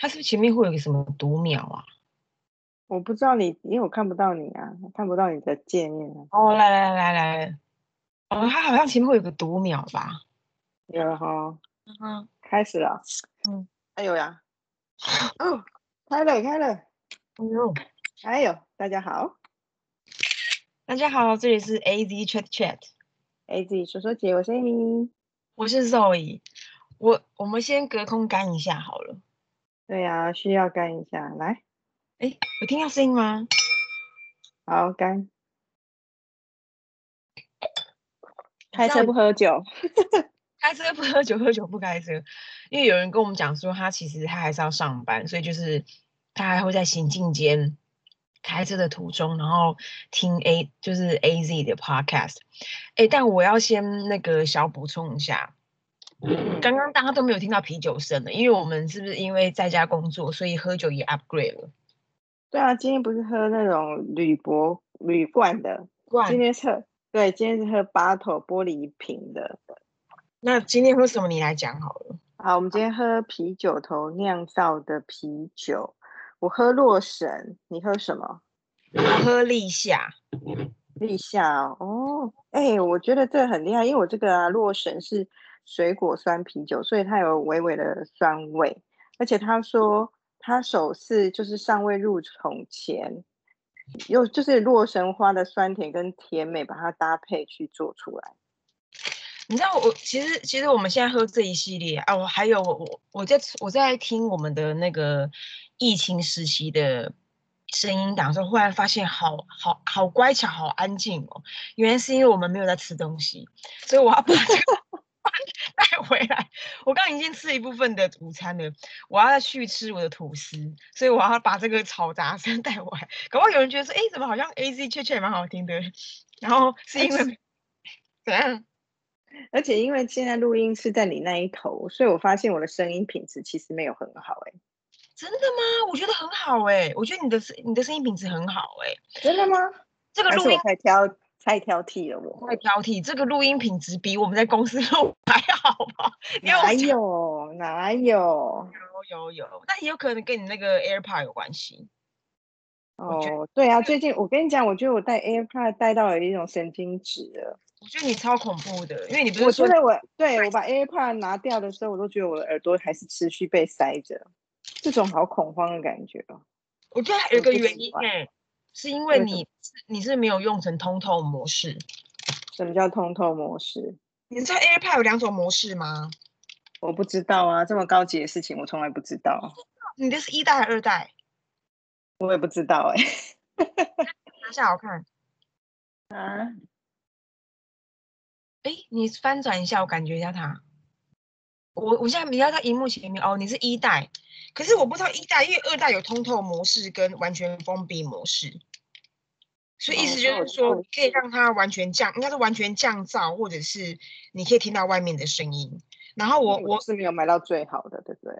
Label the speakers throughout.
Speaker 1: 它是不是前面会有个什么读秒啊？
Speaker 2: 我不知道你，因为我看不到你啊，看不到你的界面啊。
Speaker 1: 哦，来来来来，哦，它好像前面会有个读秒吧？
Speaker 2: 有了哈，
Speaker 1: 嗯，
Speaker 2: 开始了。
Speaker 1: 嗯，
Speaker 2: 哎呦呀，哦，开了开了，
Speaker 1: 哎呦，
Speaker 2: 哎呦，大家好
Speaker 1: 大家好，这里是 A Z Chat
Speaker 2: Chat，，A Z 说说姐，我是 Amy。
Speaker 1: 我是 Zoe。我我们先隔空干一下好了。
Speaker 2: 对呀、需要干一下，来，
Speaker 1: 哎，有听到声音吗？
Speaker 2: 好干。开车不喝酒，
Speaker 1: 开车不喝酒，喝酒不开车。因为有人跟我们讲说，他其实他还是要上班，所以就是他还会在行进间开车的途中，然后听 A 就是 A Z 的 podcast。哎，但我要先那个小补充一下，刚刚大家都没有听到啤酒声的，因为我们是不是因为在家工作，所以喝酒也 upgrade 了？
Speaker 2: 对啊，今天不是喝那种铝箔铝罐的，
Speaker 1: 罐
Speaker 2: 今天是喝对，今天是喝 bottle 玻璃瓶的。
Speaker 1: 那今天喝什么？你来讲好了。
Speaker 2: 好，我们今天喝啤酒头酿造的啤酒，我喝洛神，你喝什么？
Speaker 1: 我喝立夏，
Speaker 2: 立夏哦，哦，哎、我觉得这很厉害，因为我这个啊，洛神是水果酸啤酒，所以它有微微的酸味，而且他说他首次就是尚未入桶前，用就是洛神花的酸甜跟甜美把它搭配去做出来。
Speaker 1: 你知道我其实其实我们现在喝这一系列啊，我还有我我我在我在听我们的那个疫情时期的声音档时候，忽然发现好好好乖巧，好安静哦。原来是因为我们没有在吃东西，所以我要把这个 带回来。我刚刚已经吃了一部分的午餐了，我要再去吃我的吐司，所以我要把这个炒杂声 带回来。搞不好有人觉得说，哎，怎么好像 A Z 确确也蛮好听的，然后是因为怎样？
Speaker 2: 而且因为现在录音是在你那一头，所以我发现我的声音品质其实没有很好、欸，
Speaker 1: 真的吗？我觉得很好哎、我觉得你的声你的声音品质很好哎、
Speaker 2: 真的吗？
Speaker 1: 这个录音
Speaker 2: 太挑太挑剔了我？
Speaker 1: 太挑剔，这个录音品质比我们在公司录还好吧？因为我
Speaker 2: 哪有哪有？
Speaker 1: 有有有，那也有可能跟你那个 AirPod 有关系。
Speaker 2: 哦，对啊，最近我跟你讲，我觉得我戴 AirPod 戴到了一种神经质了。
Speaker 1: 我觉得你超恐怖的，因为你不是说
Speaker 2: 我觉得我对我把 AirPod 拿掉的时候，我都觉得我的耳朵还是持续被塞着，这种好恐慌的感觉哦。
Speaker 1: 我觉得还有个原因
Speaker 2: 欢
Speaker 1: 哎、是因为你你是没有用成通透模式。
Speaker 2: 什么叫通透模式？
Speaker 1: 你知道 AirPod 有两种模式吗？
Speaker 2: 我不知道啊，这么高级的事情我从来不知道，
Speaker 1: 你的是一代还是二代？
Speaker 2: 我也不知道哎、
Speaker 1: 拿下我看。
Speaker 2: 啊，
Speaker 1: 哎，你翻转一下，我感觉一下它。我我现在比较在荧幕前面哦，你是一代，可是我不知道一代，因为二代有通透模式跟完全封闭模式，所以意
Speaker 2: 哦
Speaker 1: 思就是说
Speaker 2: 就
Speaker 1: 可以让它完全降，应该是完全降噪，或者是你可以听到外面的声音。然后我我
Speaker 2: 我是没有买到最好的，对不对？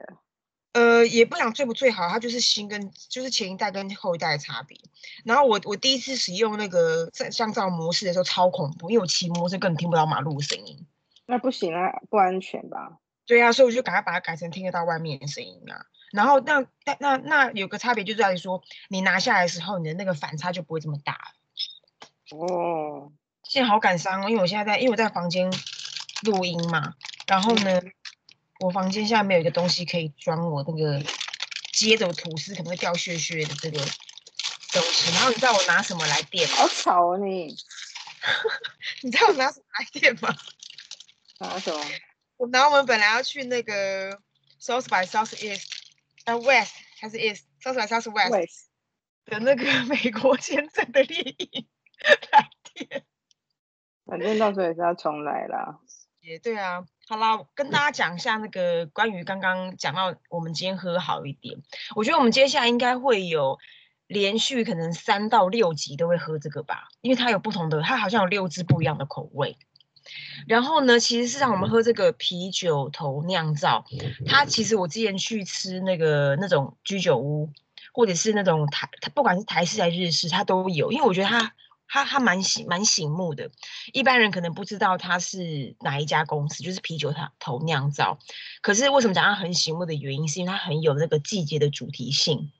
Speaker 1: 呃，也不讲最不最好，它就是新跟就是前一代跟后一代的差别。然后我我第一次使用那个降降噪模式的时候超恐怖，因为我骑摩托车根本听不到马路的声音。
Speaker 2: 那不行啊，不安全吧？
Speaker 1: 对啊，所以我就赶快把它改成听得到外面的声音啊。然后那那那那有个差别就在于说，你拿下来的时候，你的那个反差就不会这么大了。
Speaker 2: 哦，
Speaker 1: 现在好感伤哦，因为我现在在，因为我在房间录音嘛，然后呢，我房间现在没有一个东西可以装我那个接着吐司可能会掉屑屑的这个东西。然后你知道我拿什么来垫吗？
Speaker 2: 好吵哦你！
Speaker 1: 你知道我拿什么来垫吗？
Speaker 2: 拿什么？
Speaker 1: 我拿我们本来要去那个 South by South East，呃 West 还是 East South by South West
Speaker 2: 喂，
Speaker 1: 的那个美国签证的猎鹰来电。
Speaker 2: 反正到时候也是要重来啦。
Speaker 1: 也对啊，好啦，跟大家讲一下那个关于刚刚讲到我们今天喝好一点，我觉得我们接下来应该会有连续可能三到六集都会喝这个吧，因为它有不同的，它好像有六支不一样的口味。然后呢，其实是让我们喝这个啤酒头酿造，它其实我之前去吃那个那种居酒屋，或者是那种台，它不管是台式还是日式，它都有，因为我觉得它它它蛮醒蛮醒目的，一般人可能不知道它是哪一家公司，就是啤酒它头酿造。可是为什么讲它很醒目的原因，是因为它很有那个季节的主题性。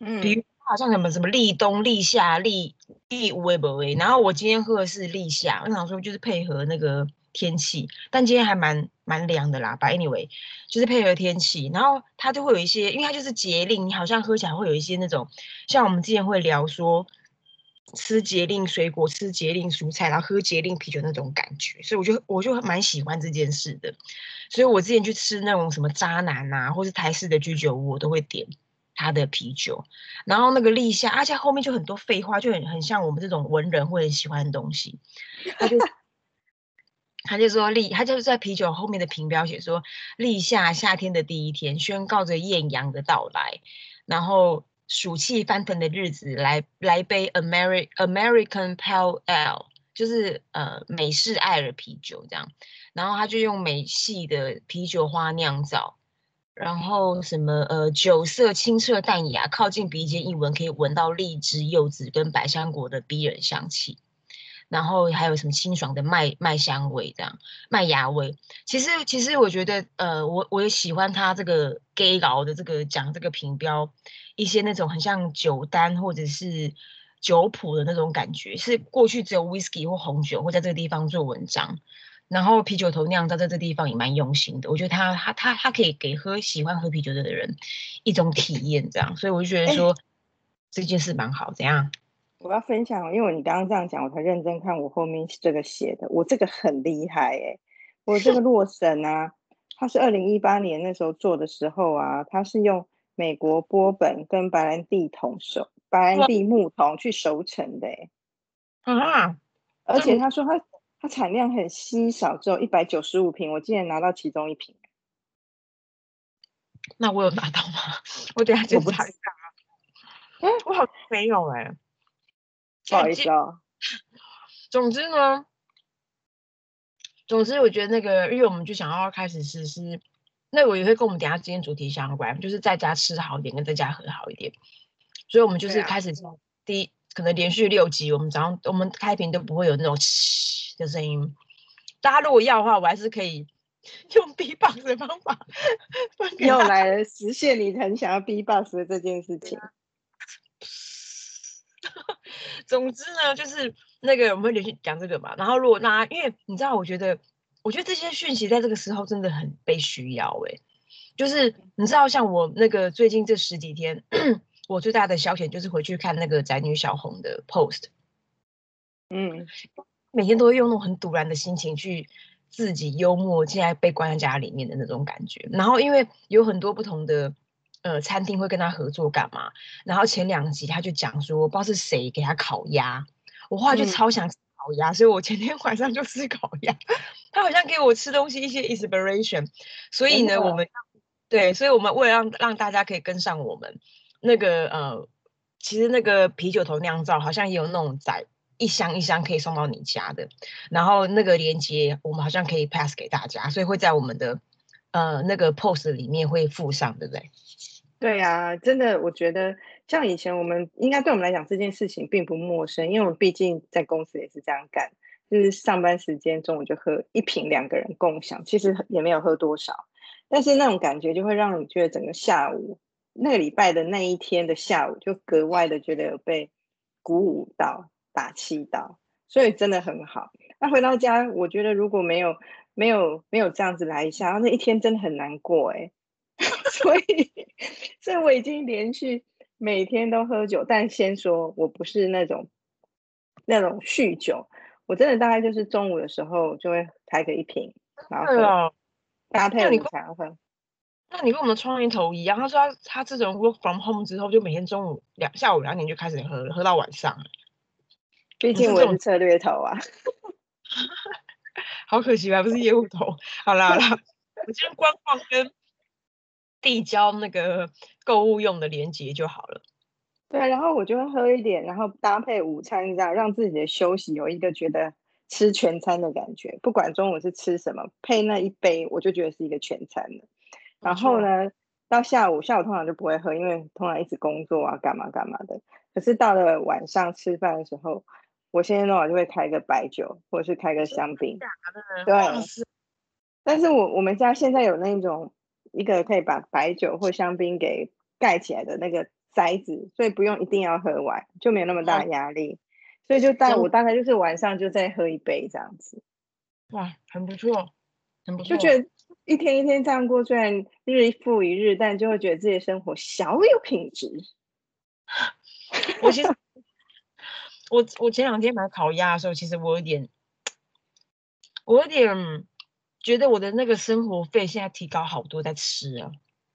Speaker 1: 嗯，比如好像什么什么立冬、立夏、立立无为不为。然后我今天喝的是立夏，我想说就是配合那个。天气，但今天还蛮蛮凉的啦。But anyway，就是配合天气，然后它就会有一些，因为它就是节令，你好像喝起来会有一些那种，像我们之前会聊说，吃节令水果，吃节令蔬菜，然后喝节令啤酒那种感觉，所以我就我就蛮喜欢这件事的。所以我之前去吃那种什么渣男啊，或是台式的居酒屋，我都会点他的啤酒。然后那个立夏，而且后面就很多废话，就很很像我们这种文人会很喜欢的东西，他就。他就说立，他就是在啤酒后面的评标写说立夏夏天的第一天，宣告着艳阳的到来，然后暑气翻腾的日子，来来杯 American American Pale Ale，就是呃美式艾尔啤酒这样，然后他就用美系的啤酒花酿造，然后什么呃酒色清澈淡雅，靠近鼻尖一闻可以闻到荔枝、柚子跟百香果的逼人香气。然后还有什么清爽的麦麦香味，这样麦芽味。其实其实我觉得，呃，我我也喜欢它这个 gay 佬的这个讲这个评标，一些那种很像酒单或者是酒谱的那种感觉，是过去只有 whisky 或红酒会在这个地方做文章，然后啤酒头酿造在这地方也蛮用心的。我觉得他他他他可以给喝喜欢喝啤酒的人一种体验，这样，所以我就觉得说这件事蛮好，怎样？
Speaker 2: 我要分享，因为你刚刚这样讲，我才认真看我后面这个写的。我这个很厉害哎，我这个洛神啊，他是二零一八年那时候做的时候啊，他是用美国波本跟白兰地桶熟，白兰地木桶去熟成的哎。啊！而且他说他他产量很稀少，只有一百九十五瓶，我竟然拿到其中一瓶。
Speaker 1: 那我有拿到吗？我等下检查一下啊。嗯，我好像没有哎。
Speaker 2: 不好意思啊。
Speaker 1: 总之呢，总之我觉得那个，因为我们就想要开始实施，那我也会跟我们等下今天主题相关，就是在家吃好一点，跟在家喝好一点。所以，我们就是开始第一，可能连续六集，我们早上我们开屏都不会有那种嘘的声音。大家如果要的话，我还是可以 用 B box 的方法，
Speaker 2: 又来实现你很想要 B box 的这件事情。
Speaker 1: 总之呢，就是那个我们会连续讲这个嘛。然后如果大家，因为你知道，我觉得，我觉得这些讯息在这个时候真的很被需要。哎，就是你知道，像我那个最近这十几天，我最大的消遣就是回去看那个宅女小红的 post。嗯，每天都会用那种很堵然的心情去自己幽默，现在被关在家里面的那种感觉。然后因为有很多不同的。呃，餐厅会跟他合作干嘛？然后前两集他就讲说，不知道是谁给他烤鸭，我后来就超想吃烤鸭，所以我前天晚上就吃烤鸭。他好像给我吃东西一些 inspiration，所以呢，我们对，所以我们为了让让大家可以跟上我们那个呃，其实那个啤酒头酿造好像也有那种载一箱一箱可以送到你家的，然后那个链接我们好像可以 pass 给大家，所以会在我们的呃那个 post 里面会附上，对不对？
Speaker 2: 对呀，真的，我觉得像以前我们应该对我们来讲这件事情并不陌生，因为我们毕竟在公司也是这样干，就是上班时间中午就喝一瓶，两个人共享，其实也没有喝多少，但是那种感觉就会让你觉得整个下午那个礼拜的那一天的下午就格外的觉得有被鼓舞到、打气到，所以真的很好。那回到家，我觉得如果没有没有没有这样子来一下，那一天真的很难过哎。所以，所以我已经连续每天都喝酒，但先说我不是那种那种酗酒，我真的大概就是中午的时候就会开个一瓶，然后搭配午餐喝。
Speaker 1: 那你跟我们创意头一样，他说他他自从 work from home 之后，就每天中午两下午两点就开始喝，喝到晚上。
Speaker 2: 毕竟我是策略头啊，
Speaker 1: 好可惜吧？不是业务头。好啦好啦，我今天观望跟。递交那个购物用的链接就好了。
Speaker 2: 对，然后我就会喝一点，然后搭配午餐这样，让自己的休息有一个觉得吃全餐的感觉。不管中午是吃什么，配那一杯，我就觉得是一个全餐了。然后呢，到下午，下午通常就不会喝，因为通常一直工作啊，干嘛干嘛的。可是到了晚上吃饭的时候，我现在的话就会开个白酒，或者是开个香槟。
Speaker 1: 对，
Speaker 2: 但是我我们家现在有那种一个可以把白酒或香槟给盖起来的那个塞子，所以不用一定要喝完，就没有那么大压力。所以就大我大概就是晚上就再喝一杯这样子。
Speaker 1: 哇，很不错，很不错。
Speaker 2: 就觉得一天一天这样过，虽然日复一日，但就会觉得自己的生活小有品质。
Speaker 1: 我其实，我我前两天买烤鸭的时候，其实我有点，我有点觉得我的那个生活费现在提高好多，在吃啊，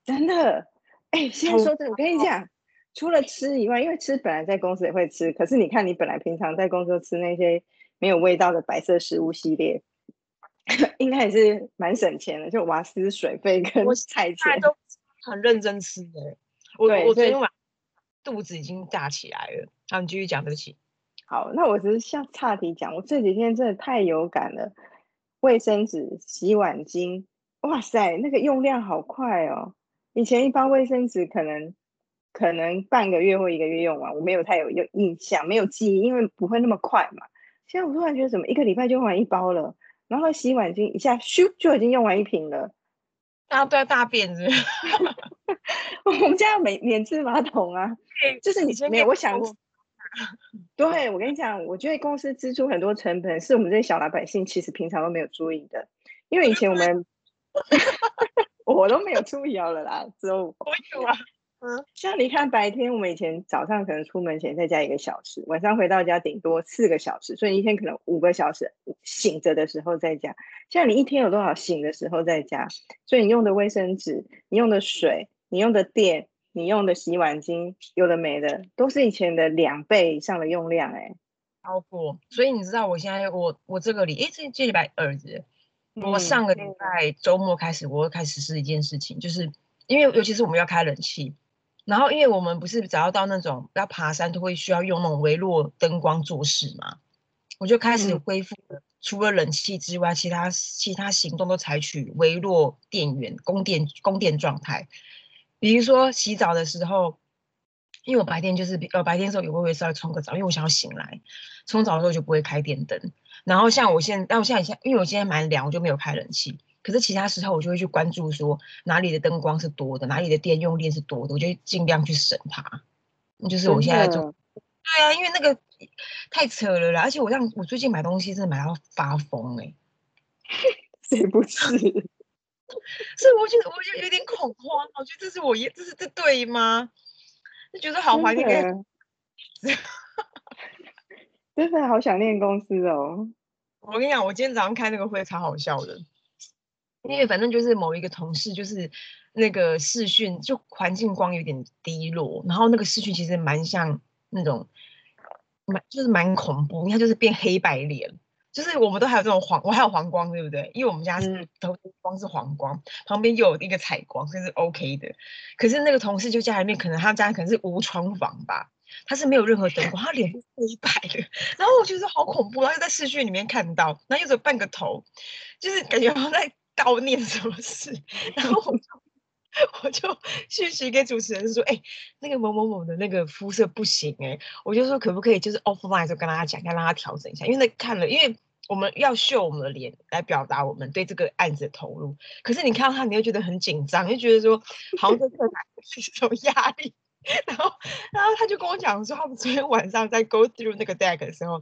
Speaker 2: 真的。哎，先说这个，我跟你讲，除了吃以外，因为吃本来在公司也会吃，可是你看你本来平常在公司吃那些没有味道的白色食物系列，应该也是蛮省钱的，就瓦斯水费跟菜钱
Speaker 1: 都很认真吃的。我我昨天晚。肚子已经大起来了，那，你继续讲，对不起。
Speaker 2: 好，那我只是像岔题讲，我这几天真的太有感了。卫生纸、洗碗巾，哇塞，那个用量好快哦！以前一包卫生纸可能可能半个月或一个月用完，我没有太有有印象，没有记忆，因为不会那么快嘛。现在我突然觉得，怎么一个礼拜就用完一包了？然后洗碗巾一下咻就已经用完一瓶了。
Speaker 1: 大家都在大便子。
Speaker 2: 我们家有免免治马桶啊，就是你没有。我想，对我跟你讲，我觉得公司支出很多成本是我们这些小老百姓其实平常都没有注意的，因为以前我们 我都没有注意了啦，只有我
Speaker 1: 有啊。
Speaker 2: 嗯，像你看白天我们以前早上可能出门前再加一个小时，晚上回到家顶多四个小时，所以一天可能五个小时醒着的时候再加。像你一天有多少醒的时候在家？所以你用的卫生纸，你用的水。你用的电，你用的洗碗巾，有的没的，都是以前的两倍以上的用量，哎，
Speaker 1: 超过。所以你知道，我现在我我这个礼，哎，这这礼拜二日，我上个礼拜周末开始，我开始是一件事情，就是因为尤其是我们要开冷气，然后因为我们不是只要到那种要爬山都会需要用那种微弱灯光做事嘛，我就开始恢复了，除了冷气之外，其他其他行动都采取微弱电源供电供电状态。比如说洗澡的时候，因为我白天就是呃白天的时候也会会稍微冲个澡，因为我想要醒来，冲澡的时候就不会开电灯。然后像我现在，但我现在现因为我今天蛮凉，我就没有开冷气。可是其他时候我就会去关注说哪里的灯光是多的，哪里的电用电是多的，我就尽量去省它。就是我现在做，对啊，因为那个太扯了啦，而且我让我最近买东西真的买到发疯哎，
Speaker 2: 谁不是？
Speaker 1: 所以我觉得我就有点恐慌，我觉得这是我，这是这对吗？就觉得好怀念，
Speaker 2: 真的好想念公司哦。
Speaker 1: 我跟你讲，我今天早上开那个会超好笑的，因为反正就是某一个同事就是那个视讯就环境光有点低落，然后那个视讯其实蛮像那种蛮就是蛮恐怖，你看就是变黑白脸。就是我们都还有这种黄，我还有黄光，对不对？因为我们家是头光是黄光，旁边又有一个采光，这是 OK 的。可是那个同事就家里面，可能他家可能是无窗房吧，他是没有任何灯光，他脸是黑白的。然后我觉得好恐怖，然后又在视讯里面看到，然后又只有半个头，就是感觉好像在悼念什么事。然后我就我就讯息给主持人说：“哎，那个某某某的那个肤色不行哎。”我就说可不可以就是 offline 就跟大家讲，要让他调整一下，因为那看了，因为。我们要秀我们的脸来表达我们对这个案子的投入，可是你看到他，你会觉得很紧张，就觉得说好像在课堂 是一种压力。然后，然后他就跟我讲说，他们昨天晚上在 go through 那个 deck 的时候，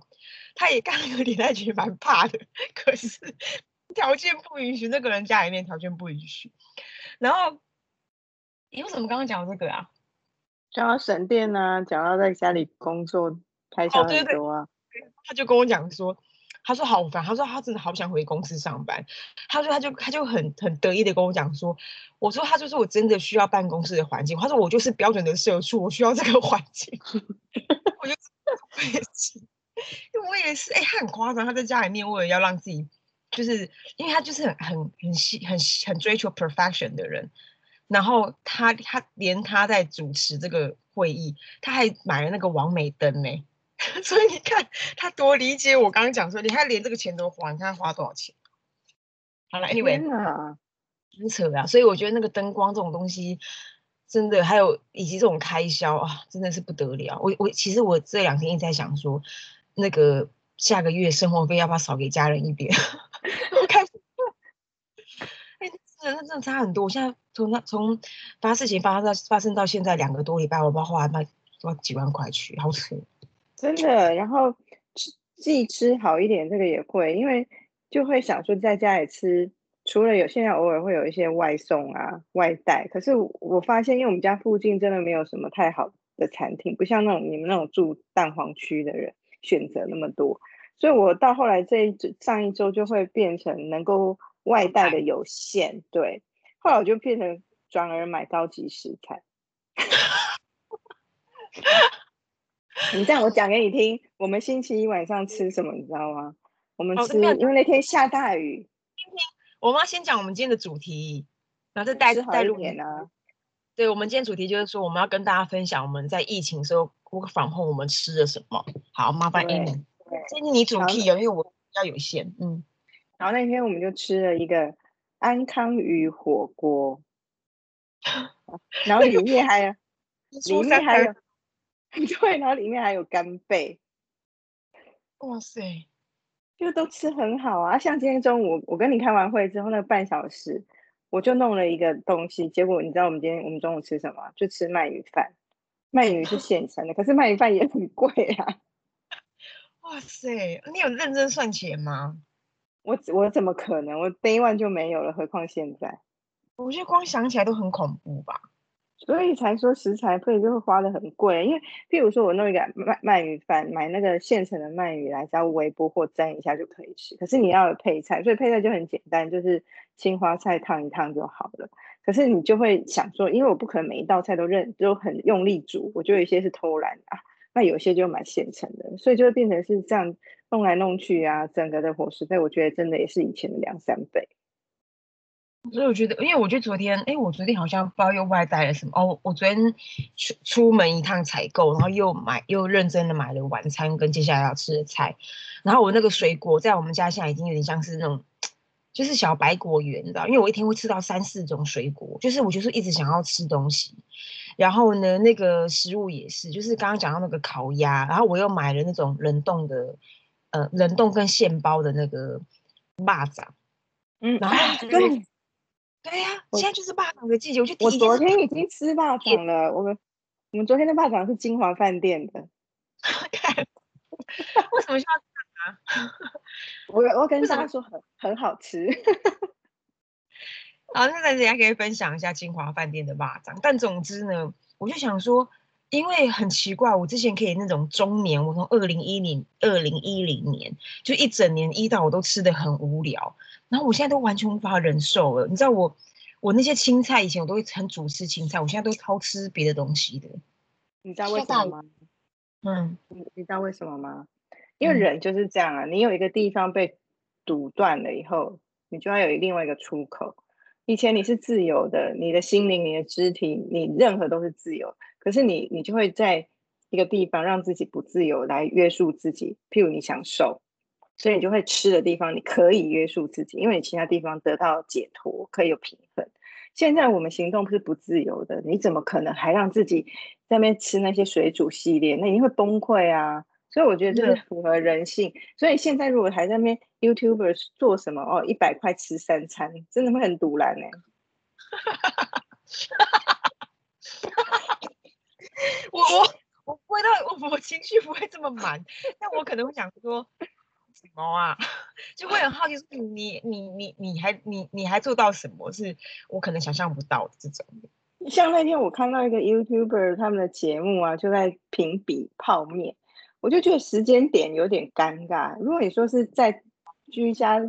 Speaker 1: 他也看了有点，他觉得蛮怕的。可是 条件不允许，那个人家里面条件不允许。然后，你为什么刚刚讲这个啊？
Speaker 2: 讲到省电啊，讲到在家里工作开销很多啊。
Speaker 1: 他就跟我讲说。他说好烦，他说他真的好想回公司上班。他说他就他就很很得意的跟我讲说，我说他就是我真的需要办公室的环境。他说我就是标准的社畜，我需要这个环境。我就我也是，因为我也是，哎，他很夸张，他在家里面为了要让自己，就是因为他就是很很很细很很追求 perfection 的人。然后他他连他在主持这个会议，他还买了那个王美灯呢。所以你看他多理解我刚刚讲说，你看连这个钱都花，你看花多少钱？好了，Anyway，很扯啊。所以我觉得那个灯光这种东西，真的还有以及这种开销啊，真的是不得了。我我其实我这两天一直在想说，那个下个月生活费要不要少给家人一点？我看，哎，真的真的差很多。我现在从那从发事情发生到发生到现在两个多礼拜，我不知道花那多几万块去，好扯。
Speaker 2: 真的，然后吃自己吃好一点，这个也会，因为就会想说在家里吃，除了有现在偶尔会有一些外送啊、外带，可是我发现，因为我们家附近真的没有什么太好的餐厅，不像那种你们那种住蛋黄区的人选择那么多，所以我到后来这一上一周就会变成能够外带的有限，对，后来我就变成转而买高级食材。你这样，我讲给你听。我们星期一晚上吃什么，你知道吗？我们吃，因为那天下大雨。
Speaker 1: 今天我们要先讲我们今天的主题，然后再带带入
Speaker 2: 点啊。
Speaker 1: 对，我们今天主题就是说，我们要跟大家分享我们在疫情时候我访后我们吃了什么。好，麻烦 Amy，今天你主题哦，因为我比较有限。嗯，
Speaker 2: 然后那天我们就吃了一个安康鱼火锅，然后里面还有，里面还有。对，然后里面还有干贝，
Speaker 1: 哇塞，
Speaker 2: 就都吃很好啊。像今天中午我跟你开完会之后，那半小时我就弄了一个东西，结果你知道我们今天我们中午吃什么？就吃鳗鱼饭。鳗鱼是现成的，可是鳗鱼饭也很贵啊。
Speaker 1: 哇塞，你有认真算钱吗？
Speaker 2: 我我怎么可能？我 day one 就没有了，何况现在？
Speaker 1: 我觉得光想起来都很恐怖吧。
Speaker 2: 所以才说食材费就会花的很贵，因为譬如说我弄一个鳗鳗鱼饭，买那个现成的鳗鱼来，只要微波或蒸一下就可以吃。可是你要有配菜，所以配菜就很简单，就是青花菜烫一烫就好了。可是你就会想说，因为我不可能每一道菜都认都很用力煮，我就有一些是偷懒啊，那有些就买现成的，所以就会变成是这样弄来弄去啊，整个的伙食费我觉得真的也是以前的两三倍。
Speaker 1: 所以我觉得，因为我觉得昨天，哎，我昨天好像不知道又外带了什么哦。我昨天出出门一趟采购，然后又买又认真的买了晚餐跟接下来要吃的菜。然后我那个水果在我们家现在已经有点像是那种，就是小白果园，你知道？因为我一天会吃到三四种水果，就是我就是一直想要吃东西。然后呢，那个食物也是，就是刚刚讲到那个烤鸭，然后我又买了那种冷冻的，呃，冷冻跟现包的那个蚂蚱，嗯，然后对。对呀，现在就是蚂蚱的季节，我就
Speaker 2: 我昨天已经吃蚂蚱了。我们我们昨天的蚂蚱是金华饭店的。
Speaker 1: 为什么需要这样啊？
Speaker 2: 我我跟大家说很很好吃。
Speaker 1: 好，那大家可以分享一下金华饭店的霸掌。但总之呢，我就想说，因为很奇怪，我之前可以那种中年，我从二零一零二零一零年就一整年一到我都吃的很无聊。然后我现在都完全无法忍受了，你知道我我那些青菜以前我都会很主吃青菜，我现在都超吃别的东西的。
Speaker 2: 你知道为什么吗？
Speaker 1: 嗯，
Speaker 2: 你你知道为什么吗？因为人就是这样啊，你有一个地方被堵断了以后，你就要有另外一个出口。以前你是自由的，你的心灵、你的肢体，你任何都是自由。可是你你就会在一个地方让自己不自由来约束自己，譬如你想瘦。所以你就会吃的地方，你可以约束自己，因为你其他地方得到解脱，可以有平衡。现在我们行动是不自由的，你怎么可能还让自己在那边吃那些水煮系列？那一定会崩溃啊！所以我觉得这是符合人性。所以现在如果还在那边 YouTuber 做什么哦，一百块吃三餐，真的会很堵然 呢。
Speaker 1: 我我我不会到我我情绪不会这么满，但我可能会想说。什么啊？就会很好奇，你你你你还你你还做到什么？是我可能想象不到的这种。
Speaker 2: 像那天我看到一个 YouTuber 他们的节目啊，就在评比泡面，我就觉得时间点有点尴尬。如果你说是在居家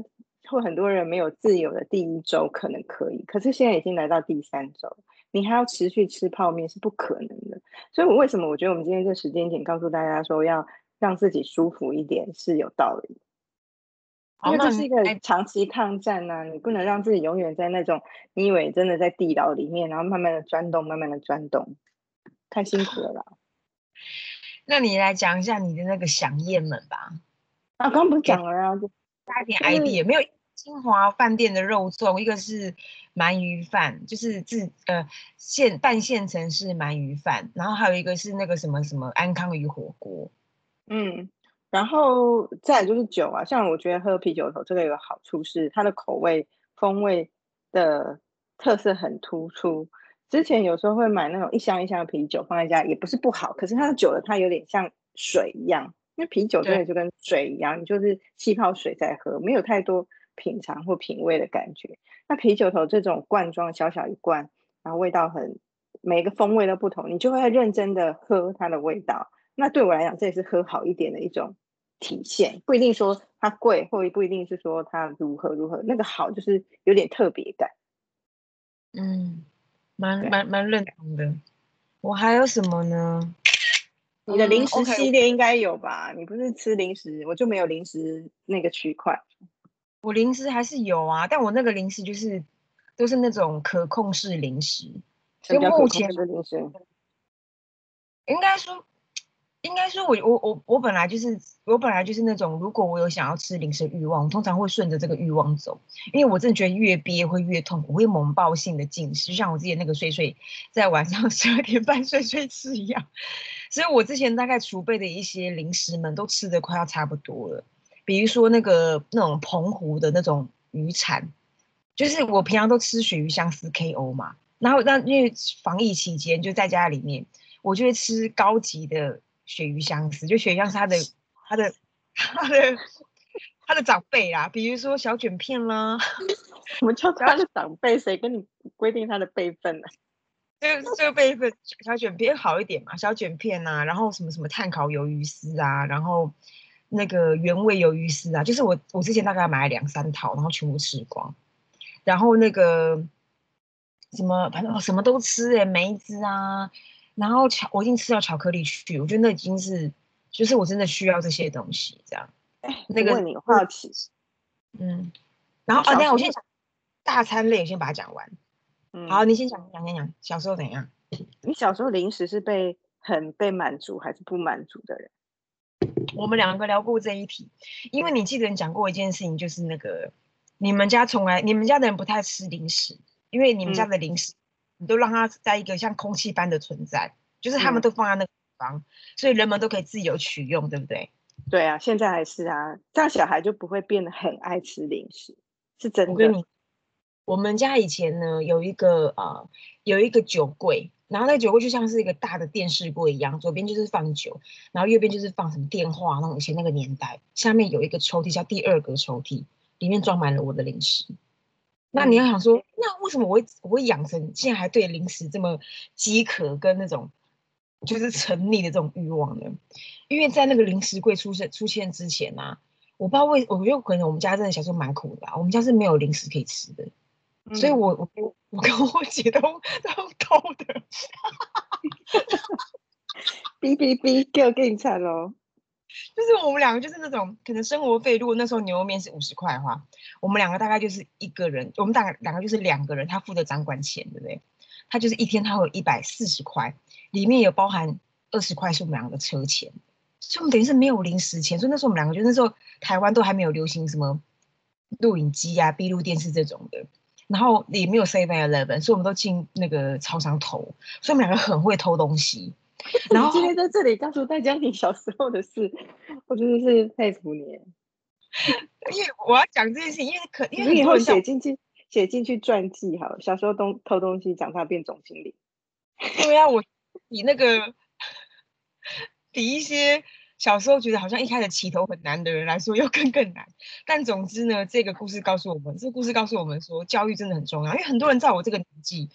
Speaker 2: 或很多人没有自由的第一周，可能可以，可是现在已经来到第三周，你还要持续吃泡面是不可能的。所以，我为什么我觉得我们今天这时间点告诉大家说要。让自己舒服一点是有道理，因为这是一个长期抗战呐，你不能让自己永远在那种你以为真的在地牢里面，然后慢慢的钻洞，慢慢的钻洞，太辛苦了啦。
Speaker 1: 那你来讲一下你的那个响宴们吧。
Speaker 2: 啊，刚不是讲了啊，
Speaker 1: 加一点 ID，没有金华饭店的肉粽，一个是鳗鱼饭，就是自呃现半现成是鳗鱼饭，然后还有一个是那个什么什么安康鱼火锅。
Speaker 2: 嗯，然后再就是酒啊，像我觉得喝啤酒的时候这个有个好处是它的口味风味的特色很突出。之前有时候会买那种一箱一箱的啤酒放在家，也不是不好，可是它久了它有点像水一样，因为啤酒真的就跟水一样，你就是气泡水在喝，没有太多品尝或品味的感觉。那啤酒头这种罐装小小一罐，然后味道很每个风味都不同，你就会认真的喝它的味道。那对我来讲，这也是喝好一点的一种体现，不一定说它贵，或不一定是说它如何如何，那个好就是有点特别感。
Speaker 1: 嗯。蛮蛮蛮认同的，我还有什么呢？
Speaker 2: 你的零食系列应该有吧？你不是吃零食，我就没有零食那个区块。
Speaker 1: 我零食还是有啊，但我那个零食就是都是那种可控式零食，
Speaker 2: 就目前的零食，
Speaker 1: 应该说。应该说，我我我我本来就是我本来就是那种，如果我有想要吃零食欲望，通常会顺着这个欲望走，因为我真的觉得越憋会越痛，我会猛爆性的进食，就像我之前那个睡睡在晚上 十二点半睡睡吃一样。所以我之前大概储备的一些零食们都吃的快要差不多了，比如说那个那种澎湖的那种鱼产，就是我平常都吃鳕鱼香丝 KO 嘛，然后那因为防疫期间就在家里面，我就会吃高级的。鳕鱼相思，就鳕鱼相思，它的它的它的它的长辈啦，比如说小卷片啦，
Speaker 2: 我们叫它的长辈，谁跟你规定它的辈分呢？
Speaker 1: 这个这个辈分，小卷片好一点嘛，小卷片呐，然后什么什么碳烤鱿鱼丝啊，然后那个原味鱿鱼丝啊，就是我我之前大概买了两三套，然后全部吃光，然后那个什么反正什么都吃哎，梅子啊。然后巧，我已经吃到巧克力去，我觉得那已经是，就是我真的需要这些东西，这样。
Speaker 2: 那个你好奇，
Speaker 1: 嗯，然后啊，等下我先讲大餐类，我先把它讲完。嗯，好，你先讲讲讲讲，小时候怎样？
Speaker 2: 你小时候零食是被很被满足还是不满足的人？
Speaker 1: 我们两个聊过这一题，因为你记得你讲过一件事情，就是那个你们家从来你们家的人不太吃零食，因为你们家的零食。你都让它在一个像空气般的存在，就是他们都放在那个地方，所以人们都可以自由取用，对不对？
Speaker 2: 对啊，现在还是啊，这样小孩就不会变得很爱吃零食，是真的。
Speaker 1: 我跟你，我们家以前呢有一个呃有一个酒柜，然后那个酒柜就像是一个大的电视柜一样，左边就是放酒，然后右边就是放什么电话，那种以前那个年代，下面有一个抽屉叫第二个抽屉，里面装满了我的零食。那你要想说，那为什么我会我会养成现在还对零食这么饥渴跟那种就是沉溺的这种欲望呢？因为在那个零食柜出现出现之前啊，我不知道为，我觉得可能我们家真的小时候蛮苦的，我们家是没有零食可以吃的，所以我我我跟我姐都都偷的，
Speaker 2: 哔哔哔，给我给你惨喽。
Speaker 1: 就是我们两个就是那种可能生活费，如果那时候牛肉面是五十块的话，我们两个大概就是一个人，我们大概两个就是两个人，他负责掌管钱，对不对？他就是一天他会有一百四十块，里面有包含二十块是我们两个的车钱，所以我们等于是没有零食钱。所以那时候我们两个就那时候台湾都还没有流行什么录影机啊、闭路电视这种的，然后也没有 Seven Eleven，所以我们都进那个超商偷，所以我们两个很会偷东西。
Speaker 2: 然后今天在这里告诉大家你小时候的事，我真的是佩服你。
Speaker 1: 因为我要讲这件事，因为可因为
Speaker 2: 以后写进去写进去传记好，小时候东偷东西，长大变总经理。
Speaker 1: 对啊，我比那个比一些小时候觉得好像一开始起头很难的人来说，又更更难。但总之呢，这个故事告诉我们，这个故事告诉我们说，教育真的很重要。因为很多人在我这个年纪。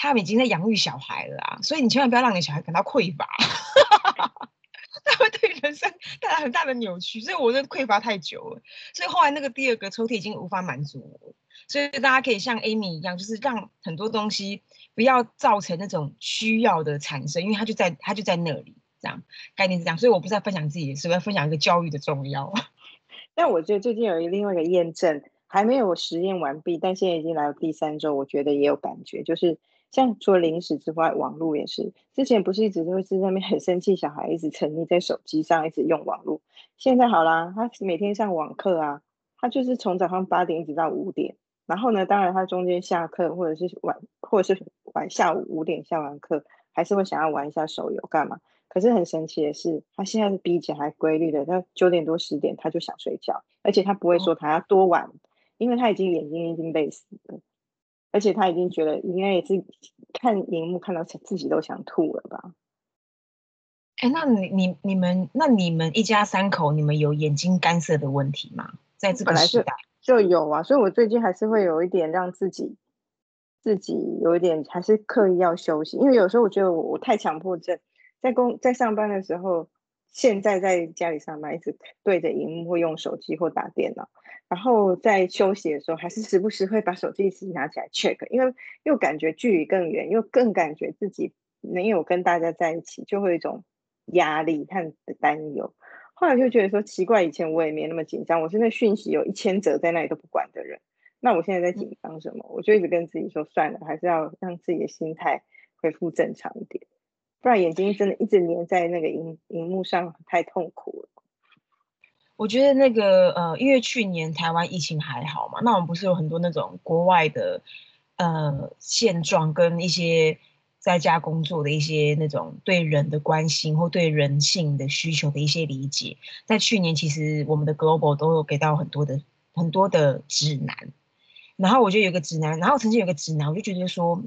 Speaker 1: 他们已经在养育小孩了啊，所以你千万不要让你小孩感到匮乏，他会对人生带来很大的扭曲。所以我的匮乏太久了，所以后来那个第二个抽屉已经无法满足我，所以大家可以像 Amy 一样，就是让很多东西不要造成那种需要的产生，因为他就在他就在那里，这样概念是这样。所以我不是在分享自己，是在分享一个教育的重要。
Speaker 2: 但我觉得最近有一另外一个验证，还没有实验完毕，但现在已经来到第三周，我觉得也有感觉，就是。像除了零食之外，网络也是。之前不是一直都是在那边很生气，小孩一直沉溺在手机上，一直用网络。现在好啦，他每天上网课啊，他就是从早上八点一直到五点。然后呢，当然他中间下课或者是晚，或者是晚下午五点下完课，还是会想要玩一下手游干嘛？可可是很神奇的是，他现在是比以前还规律的，他九点多十点他就想睡觉，而且他不会说他要多晚，因为他已经眼睛已经累死了，而且他已经觉得应该也是看荧幕看到自己都想吐了吧。
Speaker 1: 哎，那你你你们那你们一家三口，你们有眼睛干涩的问题吗？在这个时代
Speaker 2: 就有啊，所以我最近还是会有一点让自己自己有一点还是刻意要休息，因为有时候我觉得我我太强迫症，在工在上班的时候，现在在家里上班一直对着荧幕或用手机或打电脑，然后在休息的时候还是时不时会把手机拿起来 check，因为又感觉距离更远，又更感觉自己没有跟大家在一起，就会有一种。压力和担忧，后来就觉得说奇怪，以前我也没那么紧张，我是那讯息有一千则在那里都不管的人，那我现在在紧张什么？我就一直跟自己说，算了，还是要让自己的心态恢复正常一点，不然眼睛真的一直黏在那个荧荧幕上，太痛苦了。
Speaker 1: 我觉得那个呃，因为去年台湾疫情还好嘛，那我们不是有很多那种国外的呃现状跟一些。在家工作的一些那种对人的关心或对人性的需求的一些理解，在去年其实我们的 Global 都有给到很多的很多的指南，然后我就有个指南，然后曾经有个指南，我就觉得说，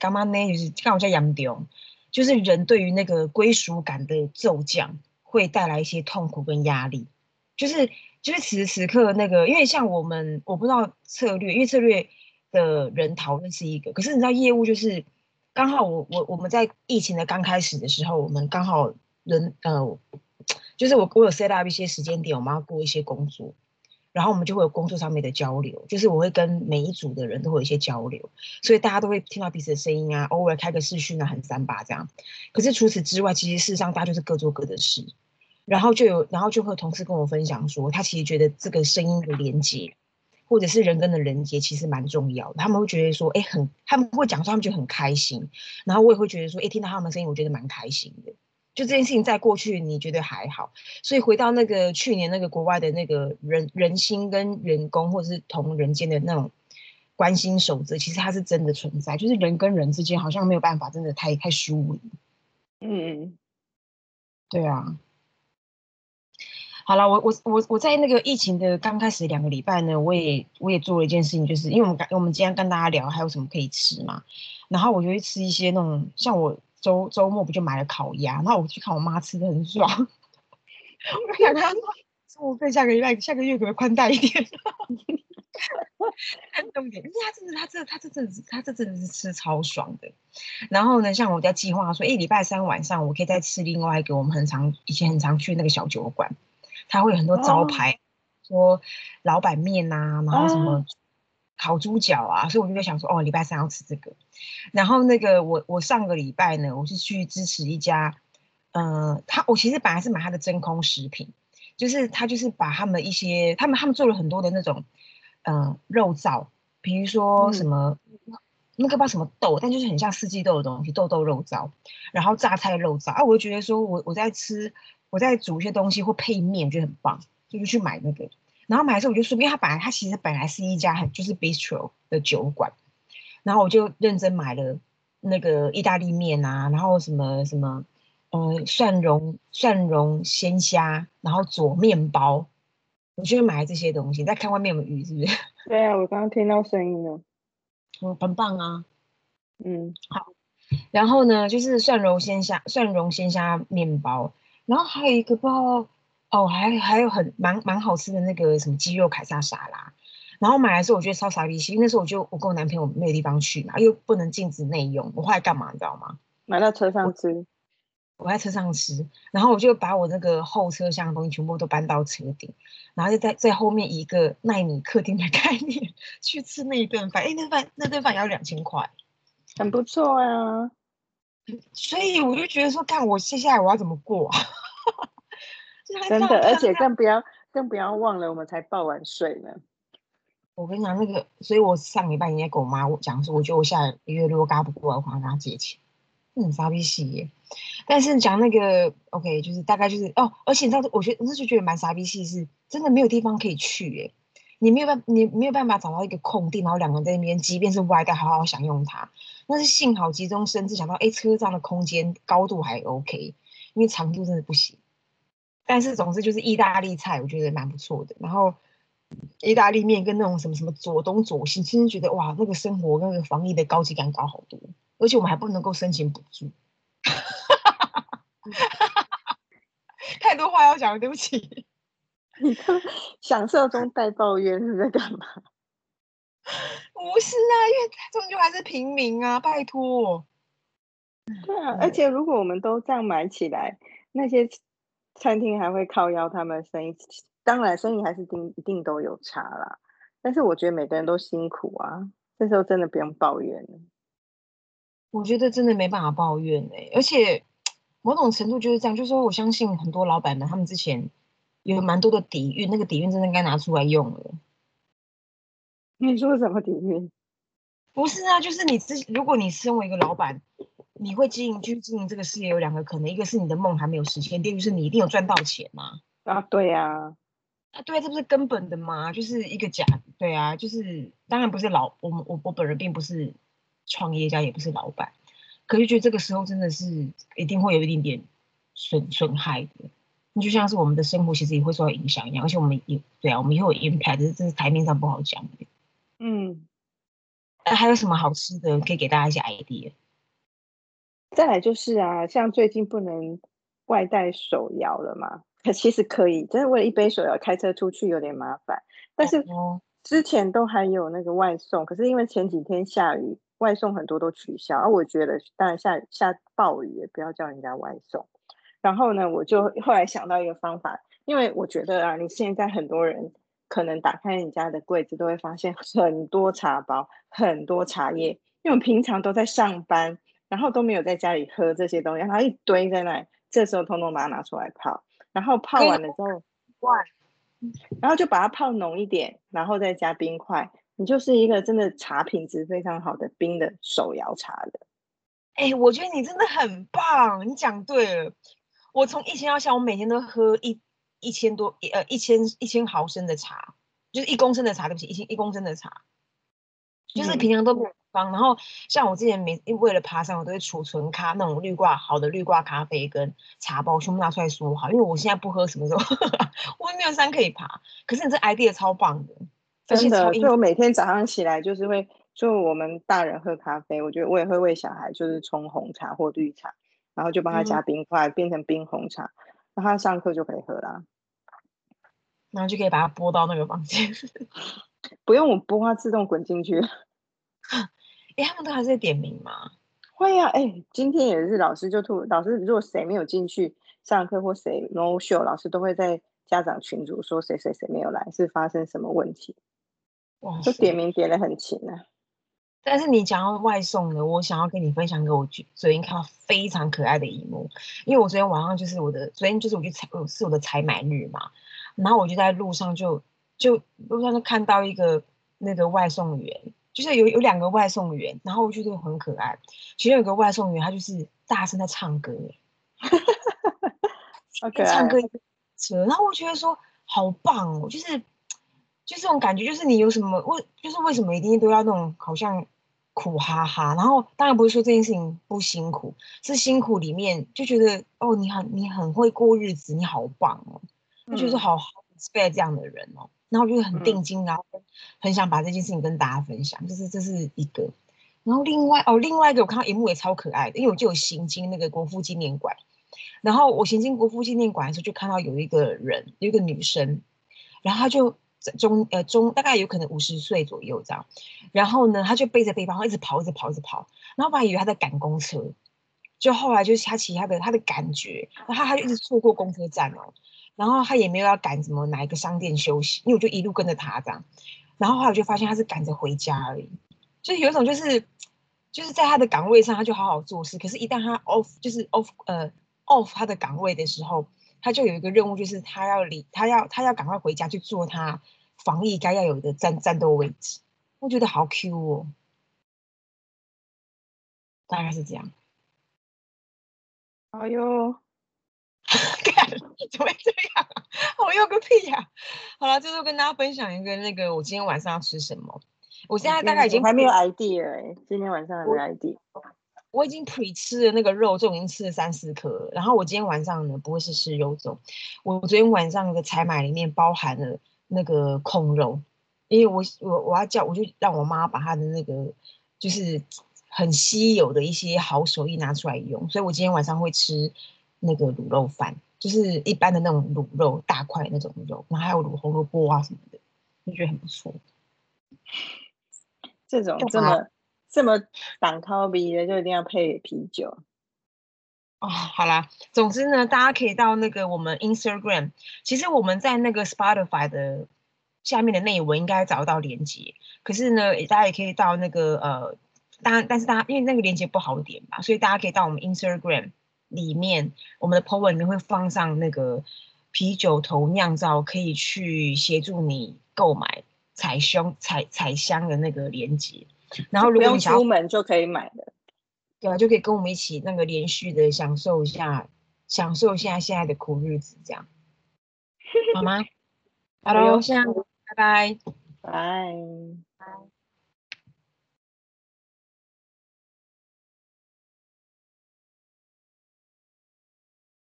Speaker 1: 干嘛呢？就是看我叫杨丢，就是人对于那个归属感的骤降，会带来一些痛苦跟压力，就是就是此时此刻那个，因为像我们我不知道策略，因为策略的人讨论是一个，可是你知道业务就是。刚好我我我们在疫情的刚开始的时候，我们刚好人呃，就是我我有 set up 一些时间点，我们要过一些工作，然后我们就会有工作上面的交流，就是我会跟每一组的人都会有一些交流，所以大家都会听到彼此的声音啊，偶尔开个视讯啊，很三八这样。可是除此之外，其实事实上大家就是各做各的事，然后就有然后就会同事跟我分享说，他其实觉得这个声音的连接。或者是人跟的人结其实蛮重要的，他们会觉得说，哎，很他们会讲说他们觉得很开心，然后我也会觉得说，哎，听到他们的声音，我觉得蛮开心的。就这件事情在过去你觉得还好，所以回到那个去年那个国外的那个人人心跟员工或者是同人间的那种关心守则，其实它是真的存在，就是人跟人之间好像没有办法真的太太疏离。嗯，对啊。好了，我我我我在那个疫情的刚开始两个礼拜呢，我也我也做了一件事情，就是因为我们刚我们今天跟大家聊还有什么可以吃嘛，然后我就会吃一些那种像我周周末不就买了烤鸭，然后我去看我妈吃的很爽，我想她说我费下个礼拜下个月可不可以宽带一点？看 重点，因为他真的他这他这阵子他这阵子是吃超爽的，然后呢，像我在计划说，哎，礼拜三晚上我可以再吃另外一个我们很常以前很常去那个小酒馆。他会有很多招牌，说老板面呐，然后什么烤猪脚啊，所以我就在想说，哦，礼拜三要吃这个。然后那个我我上个礼拜呢，我是去支持一家，呃，他我其实本来是买他的真空食品，就是他就是把他们一些他们他们做了很多的那种，呃，肉燥，比如说什么那个不知道什么豆，但就是很像四季豆的东西，豆豆肉燥，然后榨菜肉燥啊，我就觉得说我我在吃。我在煮一些东西或配面，觉得很棒，就是去买那个。然后买的时候我就说，因为它本来它其实本来是一家很就是 bistro 的酒馆，然后我就认真买了那个意大利面啊，然后什么什么，呃，蒜蓉蒜蓉鲜虾，然后佐面包，我就买了这些东西。在看外面有鱼是不是？
Speaker 2: 对啊，我刚刚听到声音了。
Speaker 1: 嗯，很棒啊。嗯，好。然后呢，就是蒜蓉鲜虾蒜蓉鲜虾面包。然后还有一个不知道哦，还还有很蛮蛮好吃的那个什么鸡肉凯撒沙拉。然后买来时候我觉得超傻逼，因为那时候我就我跟我男朋友没有地方去嘛，又不能禁止内用，我后来干嘛你知道吗？
Speaker 2: 买到车上吃。
Speaker 1: 我在车上吃，然后我就把我那个后车厢的东西全部都搬到车顶，然后就在在后面一个奈米客厅的 概念去吃那一顿饭。哎，那饭那顿饭要两千块，
Speaker 2: 很不错啊。
Speaker 1: 所以我就觉得说，看我接下来我要怎么过？
Speaker 2: 真的，而且更不要更不要忘了，我们才报完税呢。
Speaker 1: 我跟你讲那个，所以我上礼拜应该跟我妈讲说，我觉得我下个月如果嘎不过来，我可能跟她借钱。很，傻逼戏耶！但是讲那个 OK，就是大概就是哦，而且你知道，我觉得那就觉得蛮傻逼戏，是真的没有地方可以去耶。你没有办，你没有办法找到一个空地，然后两个人在那边，即便是歪的，好好享用它。那是幸好急中生智，想到哎，车上的空间高度还 OK，因为长度真的不行。但是总之就是意大利菜，我觉得蛮不错的。然后意大利面跟那种什么什么左东左西，其实觉得哇，那个生活那个防疫的高级感高好多，而且我们还不能够申请补助。太多话要讲了，对不起。
Speaker 2: 你享受中带抱怨是在干嘛？
Speaker 1: 不是啊，因为终究还是平民啊，拜托。
Speaker 2: 对啊，而且如果我们都这样买起来，那些餐厅还会靠邀他们生意，当然生意还是定一定都有差啦。但是我觉得每个人都辛苦啊，这时候真的不用抱怨了。
Speaker 1: 我觉得真的没办法抱怨哎，而且某种程度就是这样，就是说我相信很多老板们，他们之前有蛮多的底蕴，那个底蕴真的该拿出来用了。
Speaker 2: 你说什么底蕴？
Speaker 1: 不是啊，就是你自如果你身为一个老板，你会经营去经营这个事业，有两个可能，一个是你的梦还没有实现，第二个是你一定有赚到钱嘛。
Speaker 2: 啊，对呀，
Speaker 1: 啊，对啊，这不是根本的吗？就是一个假，对啊，就是当然不是老我我我本人并不是创业家，也不是老板，可是觉得这个时候真的是一定会有一点点损损害的。就像是我们的生活其实也会受到影响一样，而且我们也对啊，我们也会有 impact，这是台面上不好讲的。嗯，那还有什么好吃的可以给大家一些 idea？
Speaker 2: 再来就是啊，像最近不能外带手摇了嘛，其实可以，真的为了一杯手摇开车出去有点麻烦。但是之前都还有那个外送，可是因为前几天下雨，外送很多都取消。而我觉得，当然下下暴雨也不要叫人家外送。然后呢，我就后来想到一个方法，因为我觉得啊，你现在很多人。可能打开你家的柜子，都会发现很多茶包、很多茶叶，因为我们平常都在上班，然后都没有在家里喝这些东西，然后一堆在那里，这时候通通把它拿出来泡，然后泡完了之后，哇，然后就把它泡浓一点，然后再加冰块，你就是一个真的茶品质非常好的冰的手摇茶的。
Speaker 1: 哎，我觉得你真的很棒，你讲对了。我从以前到现在，我每天都喝一。一千多一呃一千一千毫升的茶，就是一公升的茶，对不起，一千一公升的茶，就是平常都没有放。然后像我之前每为了爬山，我都会储存咖那种绿挂好的绿挂咖啡跟茶包，全部拿出来说好，因为我现在不喝，什么时候 我也没有山可以爬。可是你这 idea 超棒的，
Speaker 2: 真的。所以我每天早上起来就是会，就我们大人喝咖啡，我觉得我也会喂小孩，就是冲红茶或绿茶，然后就帮他加冰块，变成冰红茶，那他上课就可以喝啦。
Speaker 1: 然后就可以把它拨到那个房间，
Speaker 2: 不用我拨，它自动滚进去。
Speaker 1: 哎，他们都还在点名吗？
Speaker 2: 会呀，哎，今天也是老师就突，老师如果谁没有进去上课或谁 no show，老师都会在家长群组说谁谁谁没有来，是发生什么问题？哇，就点名点的很勤啊。
Speaker 1: 但是你讲到外送的，我想要跟你分享一个我昨天看到非常可爱的一幕，因为我昨天晚上就是我的，昨天就是我去采，是我的采买日嘛。然后我就在路上，就就路上就看到一个那个外送员，就是有有两个外送员，然后我觉得很可爱。其中有个外送员，他就是大声在唱歌，唱歌车。然后我觉得说好棒哦，就是就这种感觉，就是你有什么为，就是为什么一定都要那种好像苦哈哈。然后当然不是说这件事情不辛苦，是辛苦里面就觉得哦，你很你很会过日子，你好棒哦。就是好好 respect 这样的人哦，然后就是很定睛，然后很想把这件事情跟大家分享，就是这是一个。然后另外哦，另外一个我看到荧幕也超可爱的，因为我就有行经那个国父纪念馆，然后我行经国父纪念馆的时候就看到有一个人，有一个女生，然后她就在中呃中大概有可能五十岁左右这样，然后呢，她就背着背包，一直跑，一直跑，一直跑，然后我还以为她在赶公车，就后来就是她其他的她的感觉，然后她就一直错过公车站哦。然后他也没有要赶什么哪一个商店休息，因为我就一路跟着他这样。然后后来我就发现他是赶着回家而已，就是有一种就是就是在他的岗位上他就好好做事，可是，一旦他 off 就是 off 呃 off 他的岗位的时候，他就有一个任务，就是他要离他要他要赶快回家去做他防疫该要有的战战斗位置。我觉得好 Q 哦，大概是这样。
Speaker 2: 哎呦。
Speaker 1: 看怎么会这样？我用个屁呀！好了，最后跟大家分享一个那个我今天晚上要吃什么。我现在大概已经
Speaker 2: 还没有 idea 哎，今天晚上还没 idea。
Speaker 1: 我已经 pre 吃了那个肉粽，已经吃了三四颗了。然后我今天晚上呢，不会是吃肉粽，我昨天晚上的采买里面包含了那个控肉，因为我我我要叫，我就让我妈把她的那个就是很稀有的一些好手艺拿出来用，所以我今天晚上会吃那个卤肉饭，就是一般的那种卤肉大块那种肉，然后还有卤红萝卜啊什么的，就觉得很不错。
Speaker 2: 这种这么这么挡靠鼻的，就一定要配啤酒。
Speaker 1: 哦，好啦，总之呢，大家可以到那个我们 Instagram，其实我们在那个 Spotify 的下面的内文应该找到连接。可是呢，大家也可以到那个呃，当然，但是大家因为那个连接不好点吧，所以大家可以到我们 Instagram 里面，我们的 po 文里面会放上那个啤酒头酿造，可以去协助你购买。采香采采香的那个连接，然后如果你
Speaker 2: 出门就可以买的，
Speaker 1: 对啊，就可以跟我们一起那个连续的享受一下，享受一下现在的苦日子，这样好吗？好喽，现在拜拜，
Speaker 2: 拜。